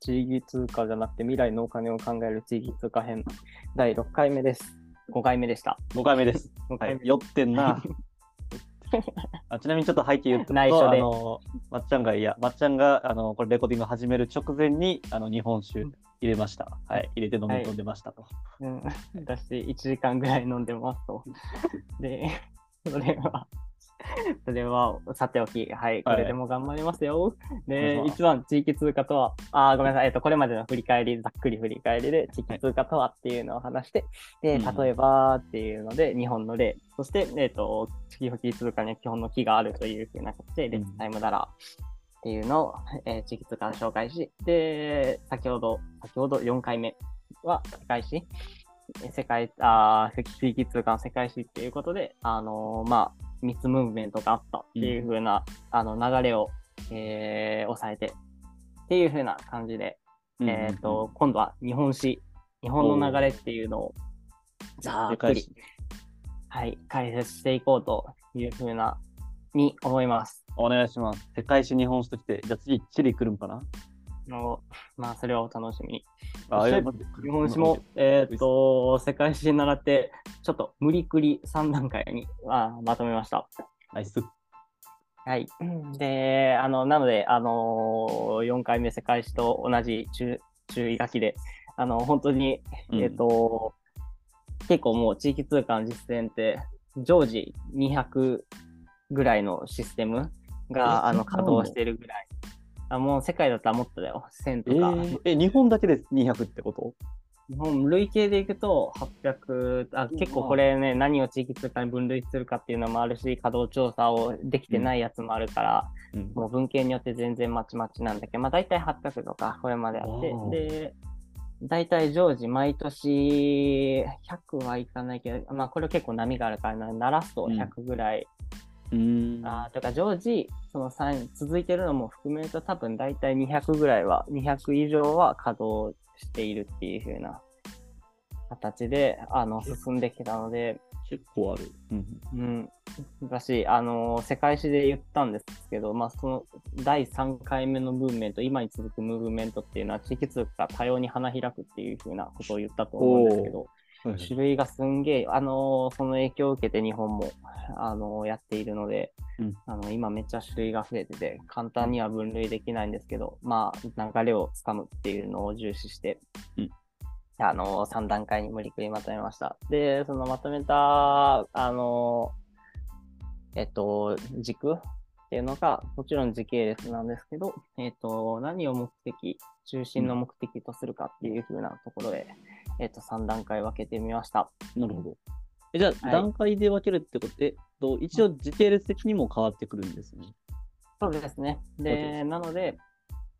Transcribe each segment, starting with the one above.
地域通貨じゃなくて未来のお金を考える地域通貨編第6回目です。5回目でした。5回目です。5は回目、い酔ってんな。あちなみにちょっと背景言うと、内緒であのまっちゃんが、いや、まっちゃんが、あの、これレコーディング始める直前に、あの、日本酒入れました。はい、入れて飲み込んでましたと。うん、私、1時間ぐらい飲んでますと。で、それは、それはさておき、はい、これでも頑張りますよ。おで願いし、ます一番地域通貨とは、あー、ごめんなさい、えっと、これまでの振り返り、ざっくり振り返りで、地域通貨とはっていうのを話して、で、うん。例えばっていうので、日本の例、そして、えっと、地域通貨には基本の木があるというふうな形で、レッツタイムダラーっていうのを、えー地域通貨を紹介し、で、先ほど、先ほど4回目は世界史、世界、あー地域通貨の世界史っていうことで、あのーまあ、3つムーブメントがあったっていう風な、あの流れを、えー抑えてっていう風な感じで、えっ、と、今度は日本史、日本の流れっていうのをざっくりはい、解説していこうという風な、に思います。お願いします。世界史日本史ときて、じゃあ次、チリ来るんかな？のまあ、それをお楽しみに。あ、日本史も、えっ、と、世界史に習って、ちょっと無理くり3段階にあまとめました。ナイス。はい。で、あの、なので、あの4回目世界史と同じ注注意書きで、あの、本当に、うんえっ、と、結構もう地域通貨の実践って、常時200ぐらいのシステムえが、あの稼働してるぐらい。あもう世界だったらもっとだよ。1000えとか。ー、え、日本だけで200ってこと？日本累計でいくと800あ結構これね何を地域通貨に分類するかっていうのもあるし稼働調査をできてないやつもあるから、うん。もう文系によって全然まちまちなんだけどまあ大体800とかこれまであって。で大体常時毎年100はいかないけどまあこれ結構波があるからな鳴らすと100ぐらい、うーん。あーとか常時その3続いてるのも含めると多分大体200ぐらいは200以上は稼働しているっていう風な形であの進んできたので、結構ある。うん。うん、だしあの世界史で言ったんですけど、まあ、その第3回目のムーブメント今に続くムーブメントっていうのは地域通貨が多様に花開くっていう風なことを言ったと思うんですけど、はい種類がすんげえ、あのーその影響を受けて日本も、あのーやっているので、うん。あの今めっちゃ種類が増えてて、簡単には分類できないんですけど、まあ、流れをつかむっていうのを重視して、うん。あのー3段階に無理くりまとめました。で、そのまとめた、あのーえっと、軸っていうのが、もちろん時系列なんですけど、えっと、何を目的、中心の目的とするかっていう風なところで、えっと、3段階分けてみました。なるほど。えじゃあ、はい段階で分けるってことで、と一応時系列的にも変わってくるんですね。そうですね。でで、なので、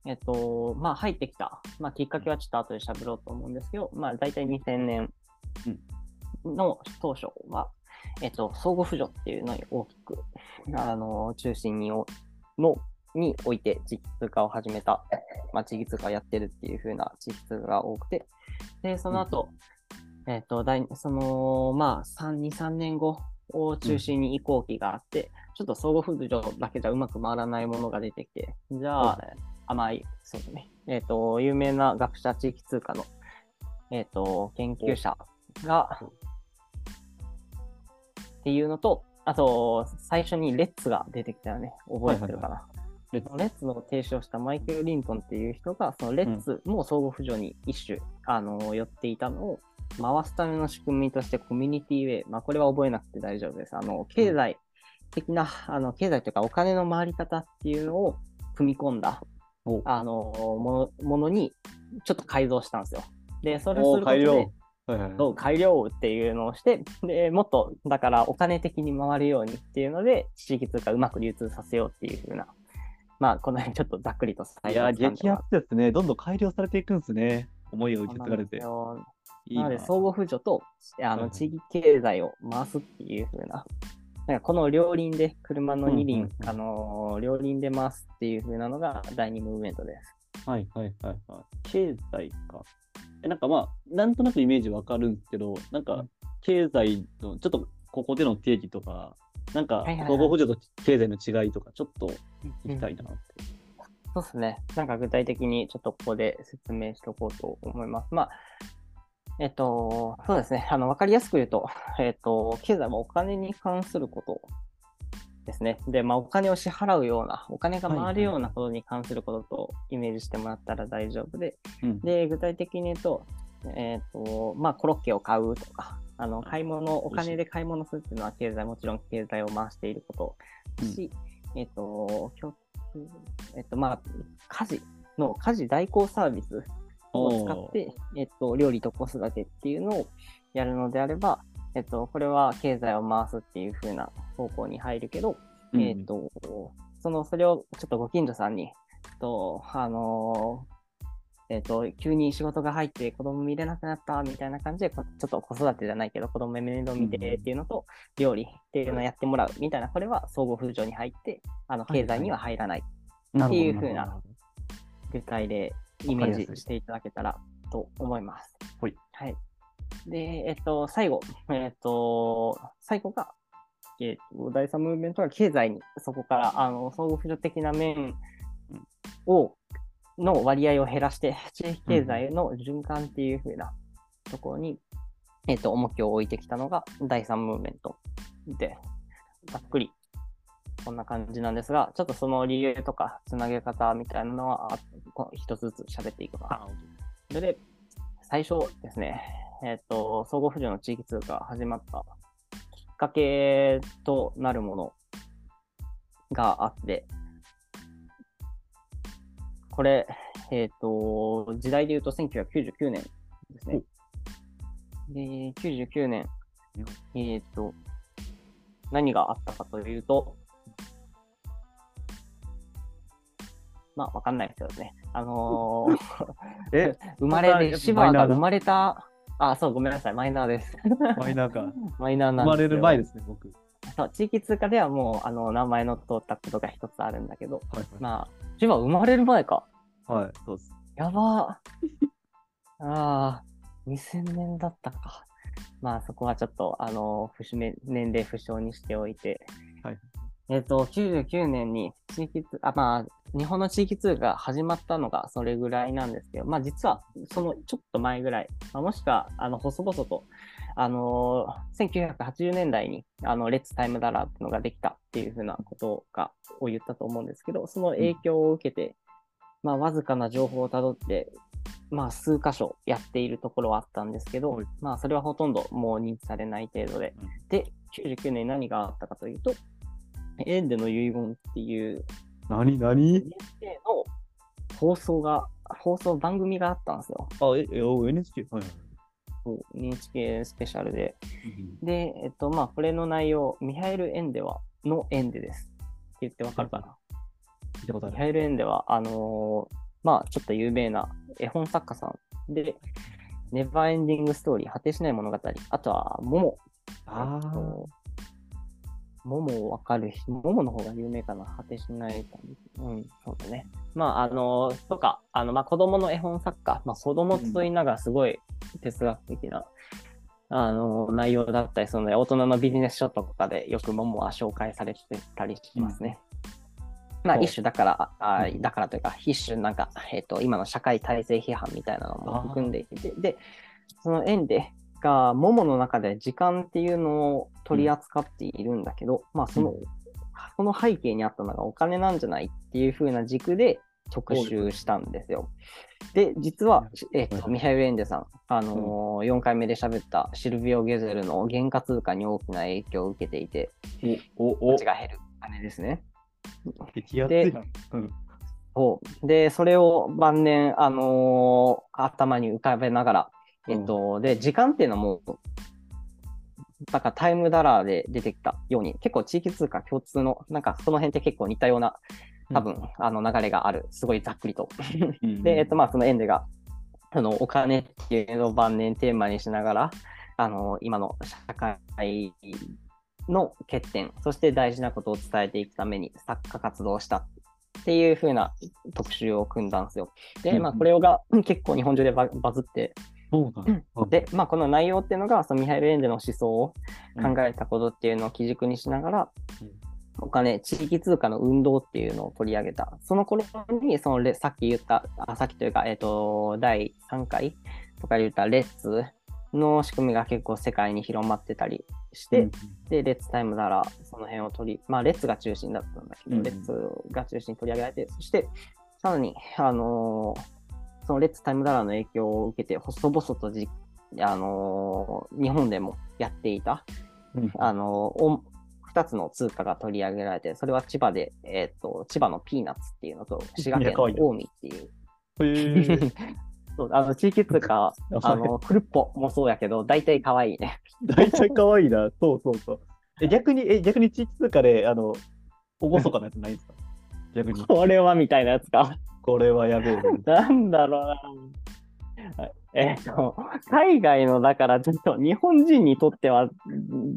えっと、まあ、入ってきた、まあ、きっかけはちょっと後で喋ろうと思うんですけど、まあ、大体2000年の当初は、えっと、相互扶助っていうのに大きく、あの、中心にお、の、において地域通貨を始めた、まあ、地域通貨をやってるっていう風な地域通貨が多くて、で、その後、えっと、大その、まあ、3、2、3年後を中心に移行期があって、ちょっと相互扶助だけじゃうまく回らないものが出てきて、じゃあ、甘い、そうだね。えっ、と、有名な学者地域通貨の、えっ、と、研究者が、っていうのと、あと、最初にレッツが出てきたよね。覚えてるかな。レッツレッツの提唱したマイケル・リントンっていう人が、そのレッツも相互扶助に一種、あの、寄っていたのを、回すための仕組みとしてコミュニティウェイ、まあ、これは覚えなくて大丈夫です。あの、経済的な、あの、経済というかお金の回り方っていうのを組み込んだ、おあの、ものものに、ちょっと改造したんですよ。で、それをおすることで、う改良っていうのをして、でもっと、だからお金的に回るようにっていうので、地域通貨うまく流通させようっていうふうな、まあ、この辺ちょっとざっくりといや、激アツですね。どんどん改良されていくんですね。思いを受け継がれて。いいななので、相互扶助とあの地域経済を回すっていう風な、なんかこの両輪で、車の二輪、うんうんうんあのー両輪で回すっていう風なのが第二ムーブメントです。はいはいはいはい。経済か。えなんかまあ、なんとなくイメージわかるんですけど、なんか経済の、ちょっとここでの定義とか、なんかはいはいはい相互扶助と経済の違いとか、ちょっと聞きたいなって。そうですね。なんか具体的にちょっとここで説明しておこうと思います。まあ、えっと、そうですね。あの、わかりやすく言うと、えっと、経済はお金に関することですね。で、まあ、お金を支払うような、お金が回るようなことに関することとイメージしてもらったら大丈夫で、うんで、具体的に言うと、えっと、まあ、コロッケを買うとか、あの、買い物、お金で買い物するっていうのは経済、もちろん経済を回していることだし、えっと、共えっと、まあ、家事の家事代行サービスを使って、えっと、料理と子育てっていうのをやるのであれば、えっと、これは経済を回すっていう風な方向に入るけど、うん。えっと、その、それをちょっとご近所さんに、と、あのーえっと、急に仕事が入って子供見れなくなったみたいな感じで、こちょっと子育てじゃないけど、子供面倒見てっていうのと、料理っていうのをやってもらうみたいな、これは相互扶助に入って、あの、経済には入らないっていう風なるほど具体でイメージしていただけたらと思います。はい。はい。で、えっと、最後、えっと、最後が、えっと、第3ムーブメントは経済に、そこから、あの、相互扶助的な面を、の割合を減らして、地域経済の循環っていう風なところに、えっと、重きを置いてきたのが第3ムーブメントで、ざっくりこんな感じなんですが、ちょっとその理由とか、つなげ方みたいなのは、一つずつ喋っていくかな。それで、最初ですね、えっ、と、総合扶助の地域通貨が始まったきっかけとなるものがあって、これ、えっ、と、時代で言うと1999年ですね。で、99年、えっ、と、何があったかというと、まあ、わかんないですよね。あのー え、生まれで、そんなシマイナーだバが生まれた、あ、そう、ごめんなさい、マイナーです。マイナーか。マイナーな生まんですよ。れる前ですね、僕。そう、地域通貨ではもう、あの、名前の通ったことが一つあるんだけど、はい、まあ、シバ生まれる前か。はい。はい、そうです。やば ー。ああ、2000年だったか。まあ、そこはちょっと、あの、節目、年齢不詳にしておいて。はい。えっ、と、99年に地域通、あ、まあ、日本の地域通貨が始まったのがそれぐらいなんですけど、まあ、実は、そのちょっと前ぐらい、まあ、もしくは、あの、細々と、あのー1980年代に、あの、レッツタイムダラーっていうのができたっていうふうなことが、を言ったと思うんですけど、その影響を受けて、まあ、わずかな情報をたどって、まあ、数箇所やっているところはあったんですけど、はいまあ、それはほとんどもう認知されない程度で。うんで、99年に何があったかというと、エンデの遺言っていう何何？NHK の放送が、放送番組があったんですよ。あ、え、NHK? はい NHK スペシャルで。うんで、えっと、まあ、これの内容、ミハエル・エンデワのエンデです。って言ってわかるかな？聞いたことある。ミハエル・エンデは、あのーまあ、ちょっと有名な絵本作家さんで、ネバーエンディングストーリー、果てしない物語、あとは、モモ。あえっとモモわかる人、モモの方が有名かな、果てしないかうん、そうだね。まあ、あのーとか、あの、まあ、子供の絵本作家、まあ、子供と言いながらすごい哲学的な、あのー内容だったりするので、大人のビジネス書とかでよくモモは紹介されてたりしますね。まあ、そう。一種だから、あうん。だからというか、一種なんか、えっ、と、今の社会体制批判みたいなのも含んでいて、で、その縁で、が、モモの中で時間っていうのを取り扱っているんだけど、まあ、その、うその背景にあったのがお金なんじゃないっていう風な軸で特集したんですよ。で、実は、えっ、と、ミハイル・エンデさん、あのー4回目で喋ったシルビオ・ゲゼルの原価通貨に大きな影響を受けていて、お、お、お価値、が減る金ですね。激アツやん。うん。そう。で、それを晩年、あのー頭に浮かべながら、えっと、で、時間っていうのも、なんかタイムダラーで出てきたように、結構地域通貨共通の、なんかその辺って結構似たような、多分、あの流れがある。すごいざっくりと。うん で、えっと、まあ、そのエンデが、あの、お金っていうのを晩年テーマにしながら、あの、今の社会の欠点、そして大事なことを伝えていくために作家活動をしたっていう風な特集を組んだんですよ。で、まあ、うんこれが結構日本中でババズって、そうなんだ。で、まあ、この内容っていうのが、そのミハイル・エンデの思想を考えたことっていうのを基軸にしながら、うん。お金、地域通貨の運動っていうのを取り上げた。その頃に、そのレさっき言った、あさっきというか、えっ、と、第3回とかで言ったレッツの仕組みが結構世界に広まってたりして、うん。で、レッツタイムならその辺を取り、まあ、レッツが中心だったんだけど、うん。レッツが中心に取り上げられて、そして、さらに、あのーそのレッツタイムダラーの影響を受けて、細々とじ、あのー日本でもやっていた、うんあのーお二つの通貨が取り上げられて、それは千葉で、えっ、と、千葉のピーナッツっていうのと、滋賀県の近江っていう、そうあの地域通貨、あの、クルッポもそうやけど、大体可愛いね。大体可愛いな。そうそうそう。え、逆に、え、逆に地域通貨で、あの、厳かなやつないんですか？逆に。これはみたいなやつか。これはやべえな。なんだろうな。えっと、海外の、だからちょっと日本人にとっては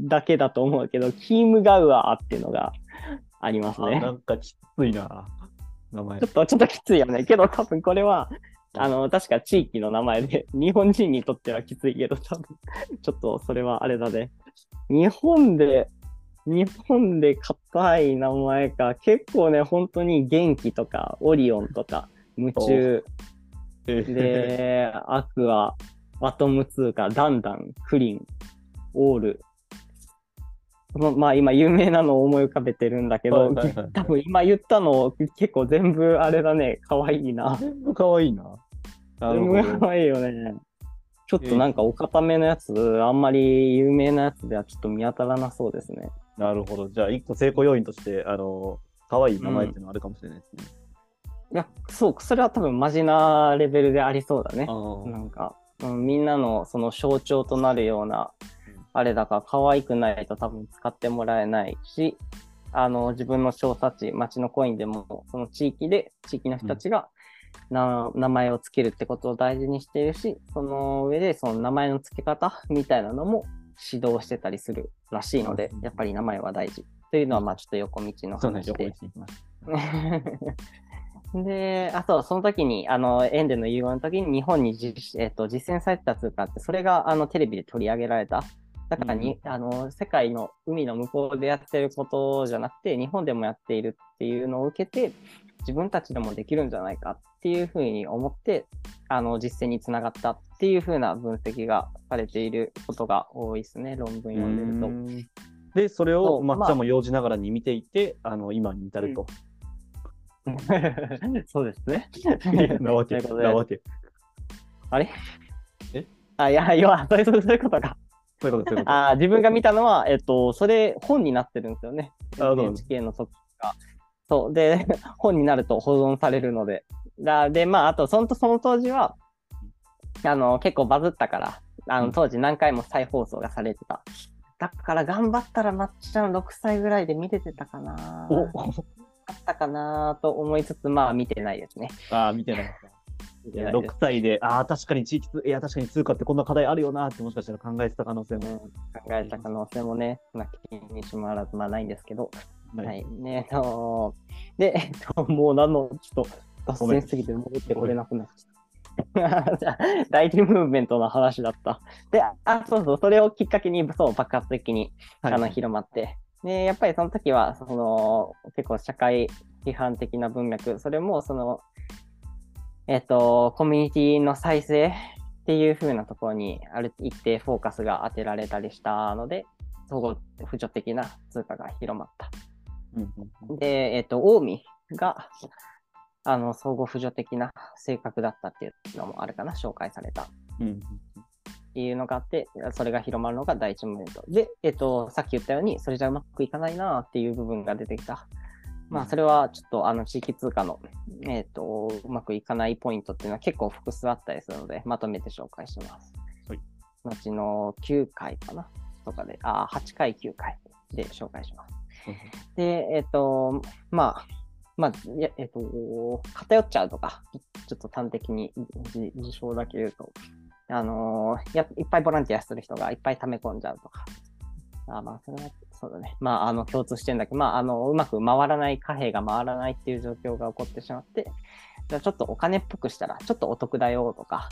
だけだと思うけど、キームガウアーっていうのがありますあね。なんかきついな。名前ちょ。っと、ちょっときついよね。けど多分これは、あの、確か地域の名前で、日本人にとってはきついけど、多分、ちょっとそれはあれだね。日本で、日本で硬い名前か、結構ね、本当に元気とか、オリオンとか、夢中、えーで、アクア、アトム通貨、ダンダン、クリン、オール。ままあ今有名なのを思い浮かべてるんだけど、はいはいはい多分今言ったの結構全部あれだね、可愛いな。全部可愛いな。なる全。部可愛いよね。ちょっとなんかお固めのやつ、あんまり有名なやつではちょっと見当たらなそうですね。なるほど。じゃあ、一個成功要因として、あの、可愛い名前っていうのはあるかもしれないですね。いや、そう、それは多分マジなレベルでありそうだね。あなんか、うん、みんなのその象徴となるようなうん、あれだから可愛くないと多分使ってもらえないし、あの、自分の調査地、町のコインでも、その地域で、地域の人たちが、な名前をつけるってことを大事にしているし、その上でその名前の付け方みたいなのも指導してたりするらしいのでうん、やっぱり名前は大事。というのは、まあちょっと横道の話で横道。に行きます。で、あと、その時に、あの、エンデの融和の時に日本に実,、えっと実践されてた通貨って、それがあのテレビで取り上げられた。だからに、あの、世界の海の向こうでやってることじゃなくて、日本でもやっているっていうのを受けて、自分たちでもできるんじゃないかっていうふうに思って、あの、実践につながったっていうふうな分析がされていることが多いですね、論文読んでると。で、それを、そうまあまっちゃんも用事ながらに見ていて、あの、今に至ると。そうですね。なわけ、なわけ。あれ？え？あ、いや、要は、そういうことか。そういうこと、そういうこと。あー自分が見たのは、えっと、それ本になってるんですよね。NHK の時が。そう。で、本になると保存されるので。だで、まあ、あと、そのその当時は、あの、結構バズったから、あうんの、当時何回も再放送がされてた。だから頑張ったら、まっちゃん6歳ぐらいで見れてたかな。おあったかなと思いつつ、まあ、見てないですね。ああ、見てな。いや見てないです6歳で、ああ、確かに地域通、いや、確かに通貨ってこんな課題あるよなってもしかしたら考えてた可能性もうん、考えた可能性もね、まあ、気にしもあらず、まあ、ないんですけど、ない。はい。ね、えっと、で、えっと、もう何の、ちょっと、脱線すぎて戻ってこれなくなっちゃった。じゃあ第一ムーブメントの話だった。で、あ、そうそう、それをきっかけに、そう、爆発的に、はいあの、広まって。で、やっぱりその時は、その、結構社会批判的な文脈、それも、その、えっと、コミュニティの再生っていう風なところに、ある一定フォーカスが当てられたりしたので、総合扶助的な通貨が広まった。で、えっ、と、近江が、あの、相互扶助的な性格だったっていうのもあるかな、紹介されたっうんていうのがあって、それが広まるのが第一ムーブメント。で、えっ、と、さっき言ったように、それじゃうまくいかないなっていう部分が出てきた。まあ、それはちょっと、あの、地域通貨の、えっ、と、うまくいかないポイントっていうのは結構複数あったりするので、まとめて紹介します。はい。後の9回かなとかで、あ、8回、9回で紹介します。で、えっ、と、まあ、まあ、やえっ、と、偏っちゃうとか、ちょっと端的に自自称だけ言うと、あのやいっぱいボランティアする人がいっぱい溜め込んじゃうとか。あまあ、それは、そうだね。まあ、あの、共通してんだけど、まあ、あの、うまく回らない、貨幣が回らないっていう状況が起こってしまって、じゃちょっとお金っぽくしたら、ちょっとお得だよとか、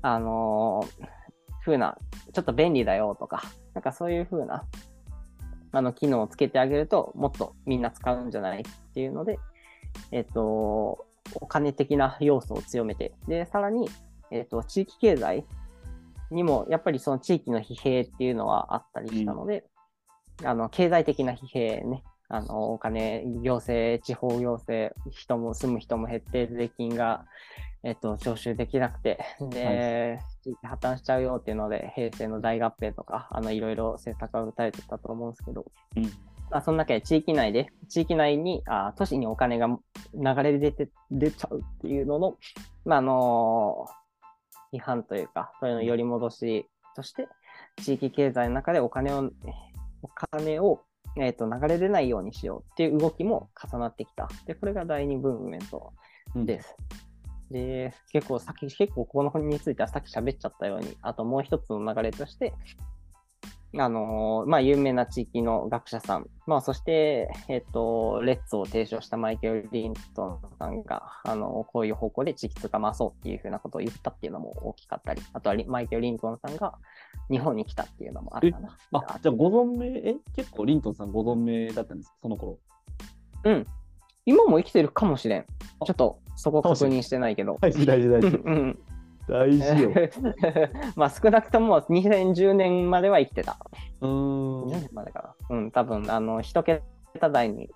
あのー風な、ちょっと便利だよとか、なんかそういう風な、あの機能をつけてあげると、もっとみんな使うんじゃないっていうので、えっ、と、お金的な要素を強めて、で、さらに、えっ、と、地域経済にも、やっぱりその地域の疲弊っていうのはあったりしたので、あの、経済的な疲弊ね、あの、お金、行政、地方行政、人も住む人も減って、税金が、えっと、徴収できなくて、で、地域破綻しちゃうよっていうので、平成の大合併とか、あの、いろいろ政策が打たれてたと思うんですけど、うん。まあ、その中で地域内で、地域内に、あ都市にお金が流れ出て、出ちゃうっていうのの、まあ、あの批判というか、そういうのより戻しとして、地域経済の中でお金を、お金を、えっ、と、流れ出ないようにしようっていう動きも重なってきた。で、これが第二ムーブメントうんで結構さっき、結構この本についてはさっき喋っちゃったように、あともう一つの流れとして、あのーまあ、有名な地域の学者さん、まあ、そして、えっ、と、レッツを提唱したマイケル・リントンさんが、あのこういう方向で地域通貨回そうっていうふうなことを言ったっていうのも大きかったり、あとはリマイケル・リントンさんが日本に来たっていうのもあるかな。あ、じゃあご存命、え、結構リントンさんご存命だったんですかその頃。うん。今も生きてるかもしれん。ちょっとそこ確認してないけど。大事大事大事。うん大事よ。まあ少なくとも2010年までは生きてた。うー10ん。年までかな。うん、多分あの一桁台に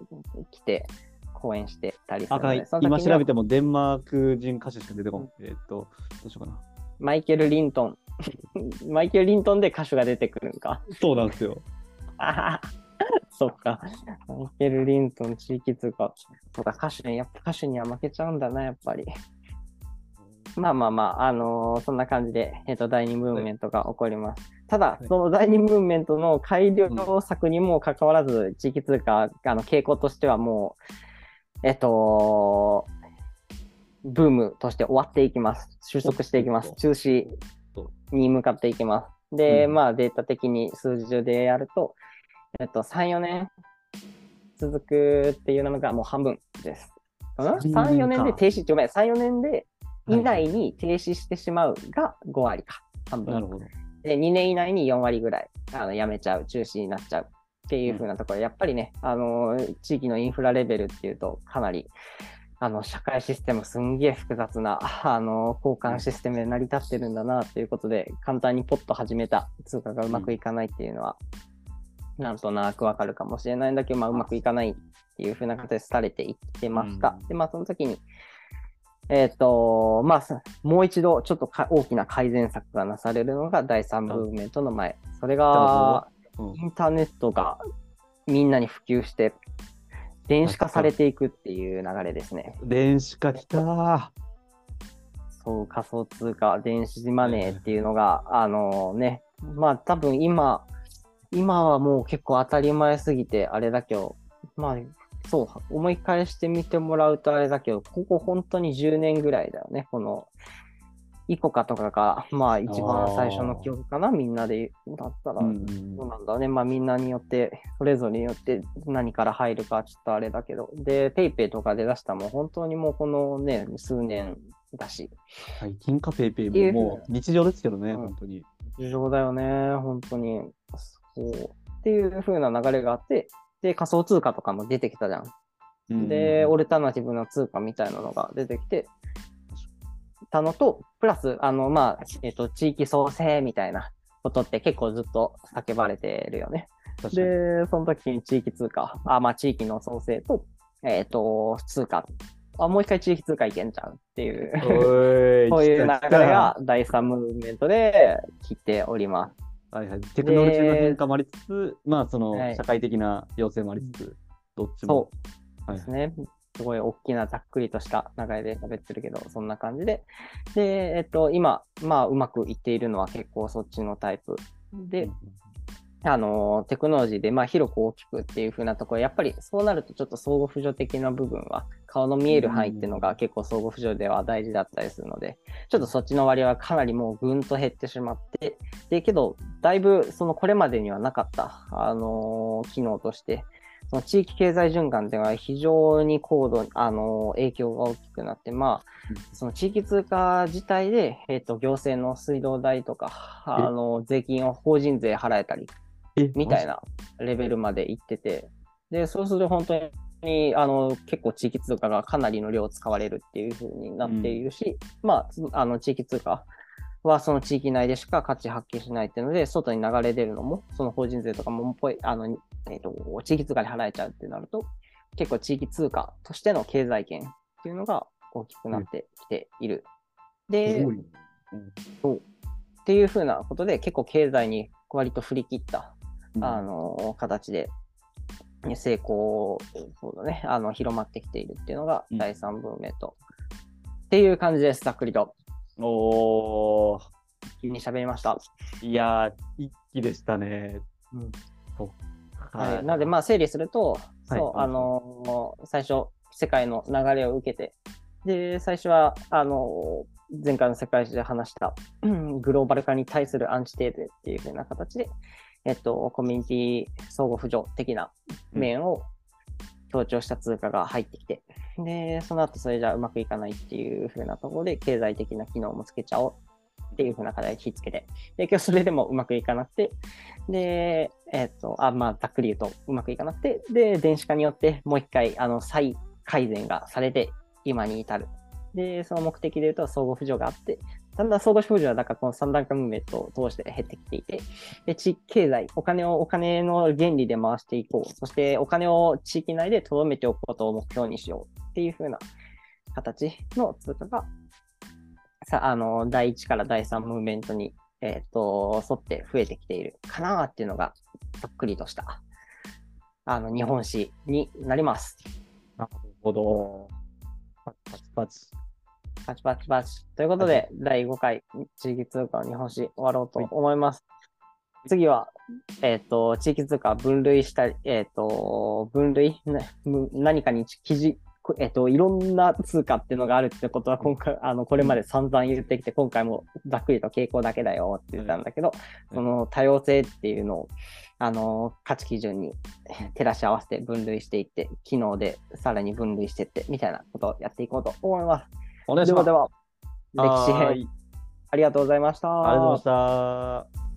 来て講演してたりする今調べてもデンマーク人歌手しか出てこない。えーっと、どうしようかな。マイケル・リントン。マイケル・リントンで歌手が出てくるんか。そうなんですよ。あそっか。マイケル・リントン、地域通貨。そうか、歌手に、やっぱ歌手には負けちゃうんだな、やっぱり。まあまあまあ、あのーそんな感じで、えっ、と、第二ムーブメントが起こります。ただい、その第二ムーブメントの改良策にもかかわらず、地域通貨、あの、傾向としてはもう、えっ、とブームとして終わっていきます。収束していきます。中止に向かっていきます。で、うんまあ、データ的に数字でやると、えっと、3、4年。続くっていうのがもう半分です。うん？3 3、4年でか停止、ごめん、3、4年で以はい内に停止してしまうが5割か、半分。なるほど。で、2年以内に4割ぐらいあのやめちゃう、中止になっちゃうっていう風なところ、やっぱりね、あの地域のインフラレベルっていうと、かなりあの社会システムすんげえ複雑なあの交換システムで成り立ってるんだなっていうことで、簡単にポッと始めた通貨がうまくいかないっていうのは、なんとなくわかるかもしれないんだけど、まあ、うまくいかないっていう風な形でされていってました。うんで、まあ、その時に、えっ、と、まあ、さもう一度ちょっとか大きな改善策がなされるのが第3ムーブメントの前。それが、うんインターネットがみんなに普及して、電子化されていくっていう流れですね。電子化きたー。そう、仮想通貨、電子マネーっていうのが、あのね、まあ多分今、今はもう結構当たり前すぎてあれだけど、まあ、そう、思い返してみてもらうとあれだけど、ここ本当に10年ぐらいだよね、この、イコカとかが、まあ一番最初の記憶かな、みんなで、だったら、うんそうなんだね。まあみんなによって、それぞれによって何から入るかちょっとあれだけど。で、 PayPay とかで出したもん本当にもうこのね、数年だし。最近かペイペイももう日常ですけどね、うん本当に。日常だよね、本当に。そう。っていう風な流れがあって、で、仮想通貨とかも出てきたじゃん。うんで、オルタナティブな通貨みたいなのが出てきて、たのと、プラス、あの、まあ、えっ、と、地域創生みたいなことって結構ずっと叫ばれてるよね。で、その時に地域通貨、あ、まあ地域の創生と、えっ、と、通貨。あ、もう一回地域通貨いけんじゃんっていう、そういう流れが第3ムーブメントで来ております。はいはい、テクノロジーの変化もありつつ、まあそのはい社会的な要請もありつつ、どっちも。そうはいですね。すごい大きなざっくりとした流れで喋ってるけど、そんな感じで。で、えっと、今、まあ、うまくいっているのは結構そっちのタイプ。で、あの、テクノロジーで、まあ、広く大きくっていう風なところ、やっぱりそうなるとちょっと相互扶助的な部分は、顔の見える範囲っていうのが結構相互扶助では大事だったりするので、ちょっとそっちの割合はかなりもうぐんと減ってしまって、で、けど、だいぶ、そのこれまでにはなかった、あの機能として、その地域経済循環っていうのは非常に高度、あの影響が大きくなって、まあ、その地域通貨自体で、えっ、と、行政の水道代とか、あの税金を法人税払えたり、みたいなレベルまで行ってて、で、そうすると本当に、あの、結構地域通貨がかなりの量使われるっていう風になっているし、まあ、あの、地域通貨はその地域内でしか価値発揮しないっていうので、外に流れ出るのも、その法人税とかもぽい、あの、えっ、と、地域通貨で払えちゃうってなると、結構地域通貨としての経済圏っていうのが大きくなってきている。で、そうっていうふうなことで、結構経済に割と振り切った、うんあの、形で、ね成功、そうだね、あの、広まってきているっていうのがうん第三文明と。っていう感じです、ざっくりと。おー、急に喋りました。いやー、一気でしたね。うん。そっかはい、なので、まあ、整理すると、そう、はい。あのー最初、世界の流れを受けて、で、最初は、あのー前回の世界史で話した、うんグローバル化に対するアンチテーゼっていう風な形で、えっと、コミュニティ相互扶助的な面を強調した通貨が入ってきて、で、その後それじゃうまくいかないっていう風なところで、経済的な機能もつけちゃおうっていう風な課題を引っつけて、で、今日それでもうまくいかなくて、で、えっ、と、あ、まあ、ざっくり言うとうまくいかなくて、で、電子化によってもう一回、あの、再改善がされて、今に至る。で、その目的で言うと、相互扶助があって、だんだん相互扶助は、だかこの三段階ムーブメントを通して減ってきていて、で、地域経済、お金をお金の原理で回していこう。そして、お金を地域内で留めておくことを目標にしようっていう風な形の通貨が、さ、あの、第1から第3ムーブメントに、えっ、と、沿って増えてきているかなっていうのが、ざっくりとした、あの、日本史になります。なるほど。パチパチパチ。パチパチ。ということで、第5回地域通貨の日本史終わろうと思います。次は、えっ、と、地域通貨分類したり、えっ、と、分類、何かに記事、こえっ、と、いろんな通貨っていうのがあるってことは、今回、あの、これまで散々言ってきて、今回もざっくりと傾向だけだよって言ったんだけど、うんその多様性っていうのを、あの、価値基準に照らし合わせて分類していって、機能でさらに分類していって、みたいなことをやっていこうと思います。お願いします。ではでは、歴史編、ありがとうございました。ありがとうございました。